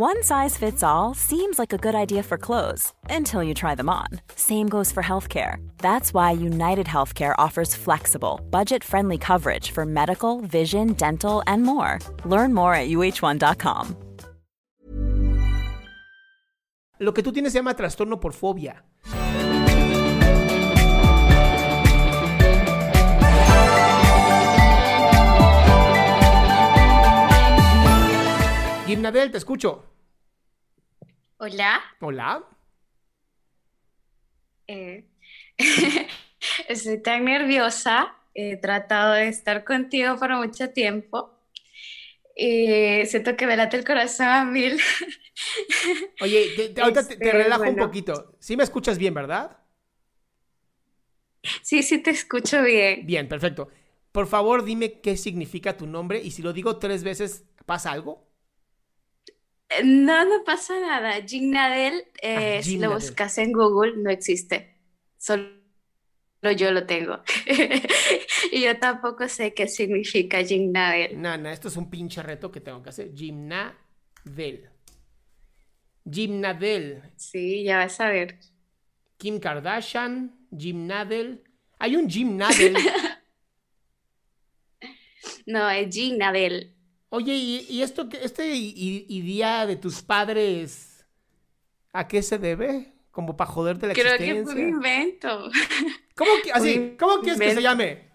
One size fits all seems like a good idea for clothes until you try them on. Same goes for healthcare. That's why United Healthcare offers flexible, budget friendly coverage for medical, vision, dental, and more. Learn more at uh1.com. Lo que tú tienes se llama trastorno por fobia. Gimnadel, te escucho. Hola. Hola. Eh, estoy tan nerviosa. He tratado de estar contigo por mucho tiempo. Y siento que me late el corazón a mil. Oye, te, te- ahorita te, te Este, relajo un poquito. Sí me escuchas bien, ¿verdad? Sí, sí, te escucho bien. Bien, perfecto. Por favor, dime qué significa tu nombre y si lo digo tres veces, ¿pasa algo? Eh, No, no pasa nada. Gignadel, eh, Ah, si lo buscas en Google, no existe. Solo yo lo tengo. Y yo tampoco sé qué significa Gignadel. Nana, esto es un pinche reto que tengo que hacer. Gimnadel. Gimnadel. Sí, ya vas a ver. Kim Kardashian. Gimnadel. Hay un Gimnadel. No, es Gignadel. Oye, ¿y, y esto, que- este i- idea de tus padres, ¿a qué se debe? Como para joderte la Creo que fue un existencia. invento. ¿Cómo, que, así, ¿cómo quieres que se llame?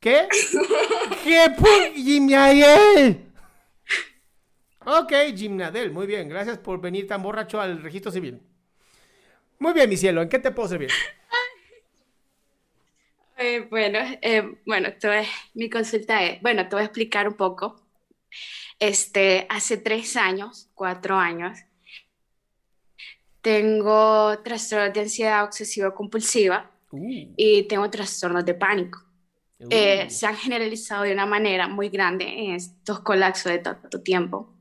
¿Qué? ¿Qué? ¿Qué? Ok, Gimnadel, muy bien. Gracias por venir tan borracho al registro civil. Muy bien, mi cielo, ¿en qué te puedo servir? Eh, bueno, eh, bueno, voy- mi consulta es, bueno, te voy a explicar un poco. Este, hace tres años, cuatro años, tengo trastornos de ansiedad obsesivo-compulsiva Uh, y tengo trastornos de pánico. uh. Eh, se han generalizado de una manera muy grande en estos colapsos de tanto tiempo,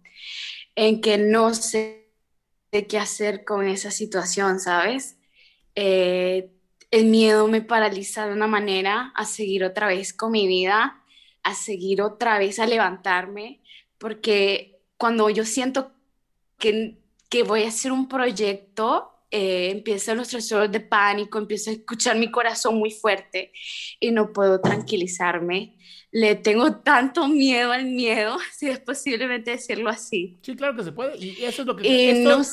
en que no sé qué hacer con esa situación, ¿sabes? Eh, el miedo me paraliza de una manera a seguir otra vez con mi vida, a seguir otra vez a levantarme, porque cuando yo siento que, que voy a hacer un proyecto, eh, empiezan los trastornos de pánico, empiezo a escuchar mi corazón muy fuerte y no puedo tranquilizarme. Le tengo tanto miedo al miedo, si es posiblemente decirlo así. Sí, claro que se puede. Y eso es lo que... Esto- no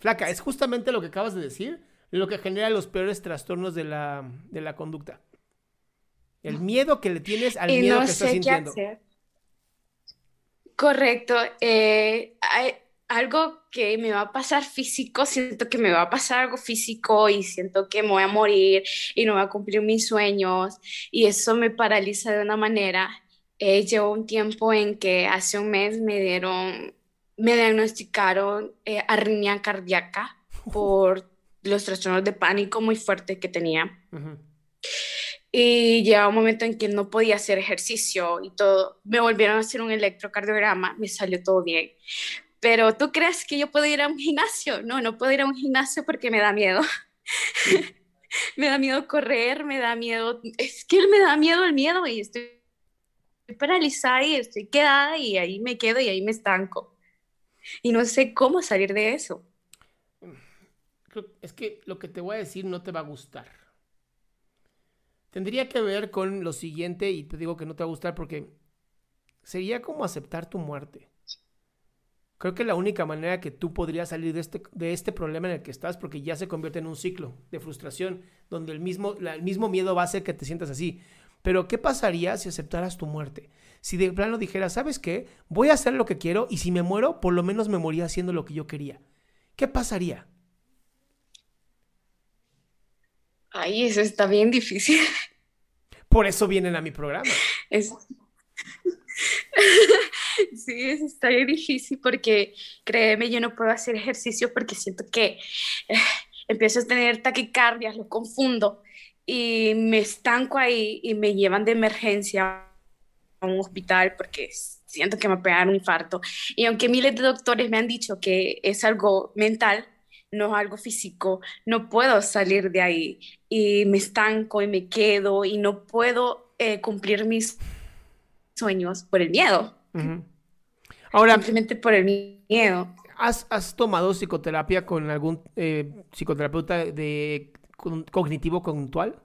Flaca, es justamente lo que acabas de decir, lo que genera los peores trastornos de la, de la conducta. El miedo que le tienes al y miedo no que estás sé qué sintiendo. hacer. Correcto. eh, hay algo que me va a pasar físico, siento que me va a pasar algo físico y siento que me voy a morir y no voy a cumplir mis sueños y eso me paraliza de una manera. Eh, llevo un tiempo en que hace un mes me dieron, me diagnosticaron eh, arritmia cardíaca por los trastornos de pánico muy fuertes que tenía. Ujú. Y llegaba un momento en que no podía hacer ejercicio y todo. Me volvieron a hacer un electrocardiograma, me salió todo bien. Pero ¿tú crees que yo puedo ir a un gimnasio? No, no puedo ir a un gimnasio porque me da miedo. me da miedo correr, me da miedo. Es que me da miedo el miedo y estoy paralizada y estoy quedada y ahí me quedo y ahí me estanco. Y no sé cómo salir de eso. Es que lo que te voy a decir no te va a gustar. Tendría que ver con lo siguiente y te digo que no te va a gustar porque sería como aceptar tu muerte. Creo que la única manera que tú podrías salir de este, de este problema en el que estás, porque ya se convierte en un ciclo de frustración, donde el mismo, el mismo miedo va a hacer que te sientas así. Pero ¿qué pasaría si aceptaras tu muerte? Si de plano dijeras, ¿sabes qué? Voy a hacer lo que quiero y si me muero, por lo menos me moría haciendo lo que yo quería. ¿Qué pasaría? Ay, eso está bien difícil. Por eso vienen a mi programa. Es... Sí, eso está bien difícil porque créeme, yo no puedo hacer ejercicio porque siento que eh, empiezo a tener taquicardias, lo confundo y me estanco ahí y me llevan de emergencia a un hospital porque siento que me pegan un infarto. Y aunque miles de doctores me han dicho que es algo mental, no es algo físico, no puedo salir de ahí y me estanco y me quedo y no puedo eh, cumplir mis sueños por el miedo. Ahora, simplemente por el miedo. ¿Has, has tomado psicoterapia con algún eh, psicoterapeuta de cognitivo conductual?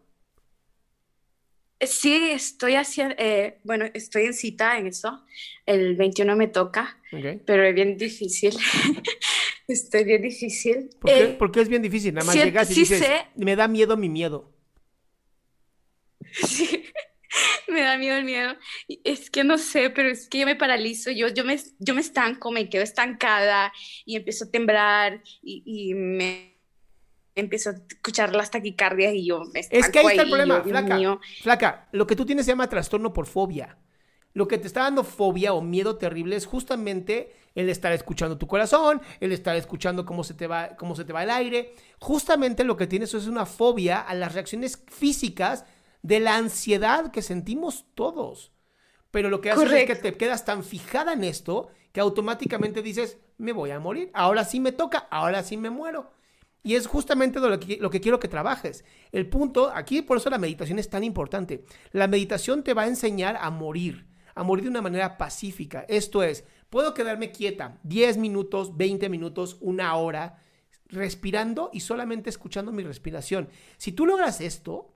Sí, estoy haciendo, eh, bueno, estoy en cita en eso. El 21 me toca, pero es bien difícil. estoy bien difícil. ¿Por qué? Eh, Porque es bien difícil. Nada más llegas y dices, me da miedo mi miedo. Sí, me da miedo el miedo. Es que no sé, pero es que yo me paralizo, yo, yo, me, yo me estanco, me quedo estancada y empiezo a temblar y, y me empiezo a escuchar las taquicardias y yo me Es que ahí está el problema, flaca. Flaca, lo que tú tienes se llama trastorno por fobia. Lo que te está dando fobia o miedo terrible es justamente el estar escuchando tu corazón, el estar escuchando cómo se te va, cómo se te va el aire. Justamente lo que tienes es una fobia a las reacciones físicas de la ansiedad que sentimos todos. Pero lo que hace es que te quedas tan fijada en esto que automáticamente dices, me voy a morir, ahora sí me toca, ahora sí me muero. Y es justamente lo que, lo que quiero que trabajes. El punto, aquí por eso la meditación es tan importante. La meditación te va a enseñar a morir, a morir de una manera pacífica. Esto es, puedo quedarme quieta 10 minutos, 20 minutos, una hora, respirando y solamente escuchando mi respiración. Si tú logras esto,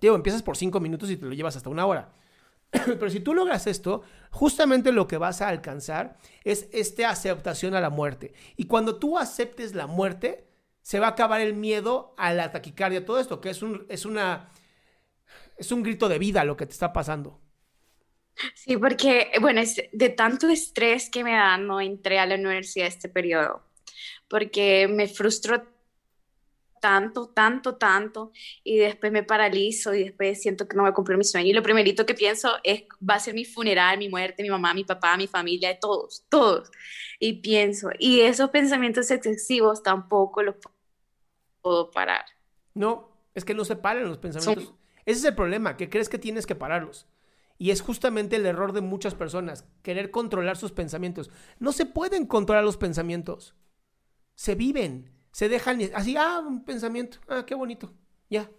digo, empiezas por 5 minutos y te lo llevas hasta una hora. Pero si tú logras esto, justamente lo que vas a alcanzar es esta aceptación a la muerte. Y cuando tú aceptes la muerte, se va a acabar el miedo a la taquicardia, todo esto, que es un, es una, es un grito de vida lo que te está pasando. Sí, porque, bueno, es de tanto estrés que me da, no entré a la universidad este periodo, porque me frustró tanto, tanto, tanto, y después me paralizo y después siento que no voy a cumplir mi sueño. Y lo primerito que pienso es, va a ser mi funeral, mi muerte, mi mamá, mi papá, mi familia, todos, todos. Y pienso, y esos pensamientos excesivos tampoco los puedo parar. No, es que no se paran los pensamientos. Ese es el problema, que crees que tienes que pararlos. Y es justamente el error de muchas personas, querer controlar sus pensamientos. No se pueden controlar los pensamientos. Se viven se dejan así, ah, un pensamiento, ah, qué bonito, ya.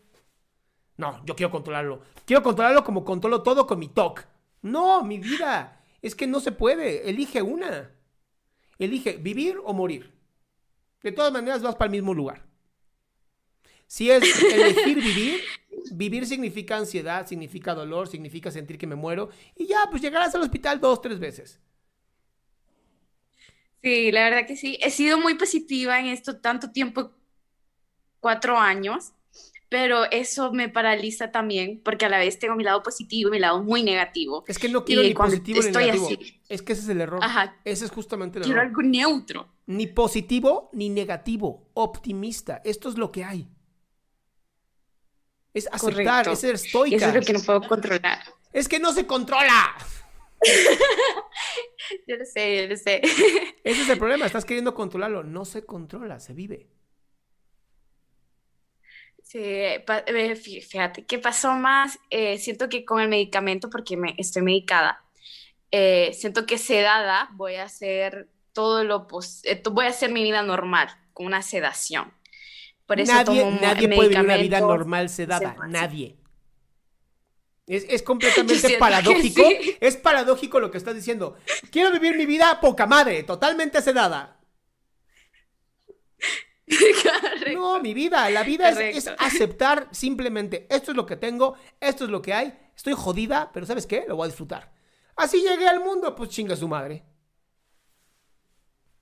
No, yo quiero controlarlo. Quiero controlarlo como controlo todo con mi TOC. No, mi vida, es que no se puede. Elige una. Elige vivir o morir. De todas maneras vas para el mismo lugar. Si es elegir vivir, vivir significa ansiedad, significa dolor, significa sentir que me muero. Y ya, pues llegarás al hospital dos, tres veces. Sí, la verdad que sí. He sido muy positiva en esto tanto tiempo, cuatro años, pero eso me paraliza también porque a la vez tengo mi lado positivo y mi lado muy negativo. Es que no quiero ni positivo ni negativo. es que ese es el error. Ajá. Ese es justamente el error. Quiero algo neutro. Ni positivo ni negativo. Optimista. Esto es lo que hay. Es aceptar, es ser estoica. eso es lo que no puedo controlar. Es que no se controla. yo lo sé, yo lo sé. Ese es el problema, estás queriendo controlarlo. No se controla, se vive. Sí, eh, fíjate, ¿qué pasó más? Eh, siento que con el medicamento, porque me, estoy medicada, eh, siento que sedada voy a hacer todo lo posible, voy a hacer mi vida normal, con una sedación. Por eso nadie, nadie puede vivir una vida normal sedada, nadie. Es, completamente paradójico. Es paradójico lo que estás diciendo. Quiero vivir mi vida poca madre, totalmente sedada. No, mi vida, la vida es, aceptar simplemente, esto es lo que tengo, esto es lo que hay, estoy jodida, pero ¿sabes qué? Lo voy a disfrutar. Así llegué al mundo, pues chinga su madre.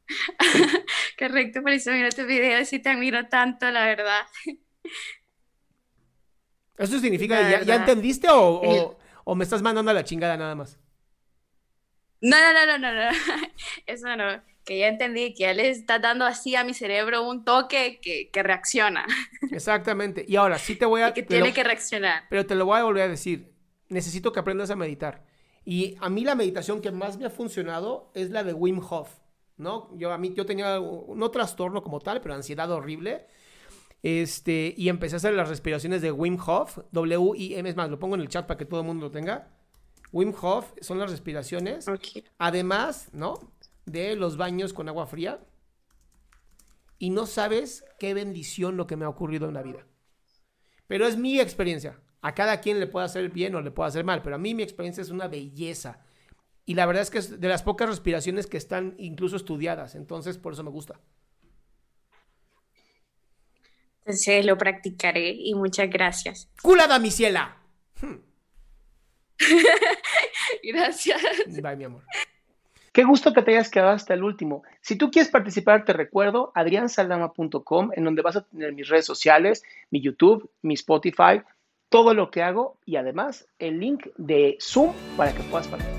Correcto, por eso miro tu video y te admiro tanto, la verdad. ¿Eso significa que ya, entendiste o, o- o me estás mandando a la chingada nada más? No, no, no, no, no, no. Eso no. Que ya entendí que ya le está dando así a mi cerebro un toque que, que reacciona Exactamente. Y ahora sí te voy a... y que lo- tiene que reaccionar. Pero te lo voy a volver a decir. Necesito que aprendas a meditar. Y a mí la meditación que más me ha funcionado es la de Wim Hof, ¿no? Yo, a mí, yo tenía un- no trastorno como tal, pero ansiedad horrible. Este, y empecé a hacer las respiraciones de Wim Hof, W-I-M, es más, lo pongo en el chat para que todo el mundo lo tenga. Wim Hof son las respiraciones. Además, ¿no? De los baños con agua fría. Y no sabes qué bendición lo que me ha ocurrido en la vida. Pero es mi experiencia. A cada quien le puede hacer bien o le puede hacer mal. Pero a mí mi experiencia es una belleza. Y la verdad es que es de las pocas respiraciones que están incluso estudiadas. Entonces, por eso me gusta. Entonces lo practicaré y muchas gracias. ¡Cula damisela! Gracias. Bye, mi amor. Qué gusto que te hayas quedado hasta el último. Si tú quieres participar, te recuerdo adriansaldama.com, en donde vas a tener mis redes sociales, mi YouTube, mi Spotify, todo lo que hago y además el link de Zoom para que puedas participar.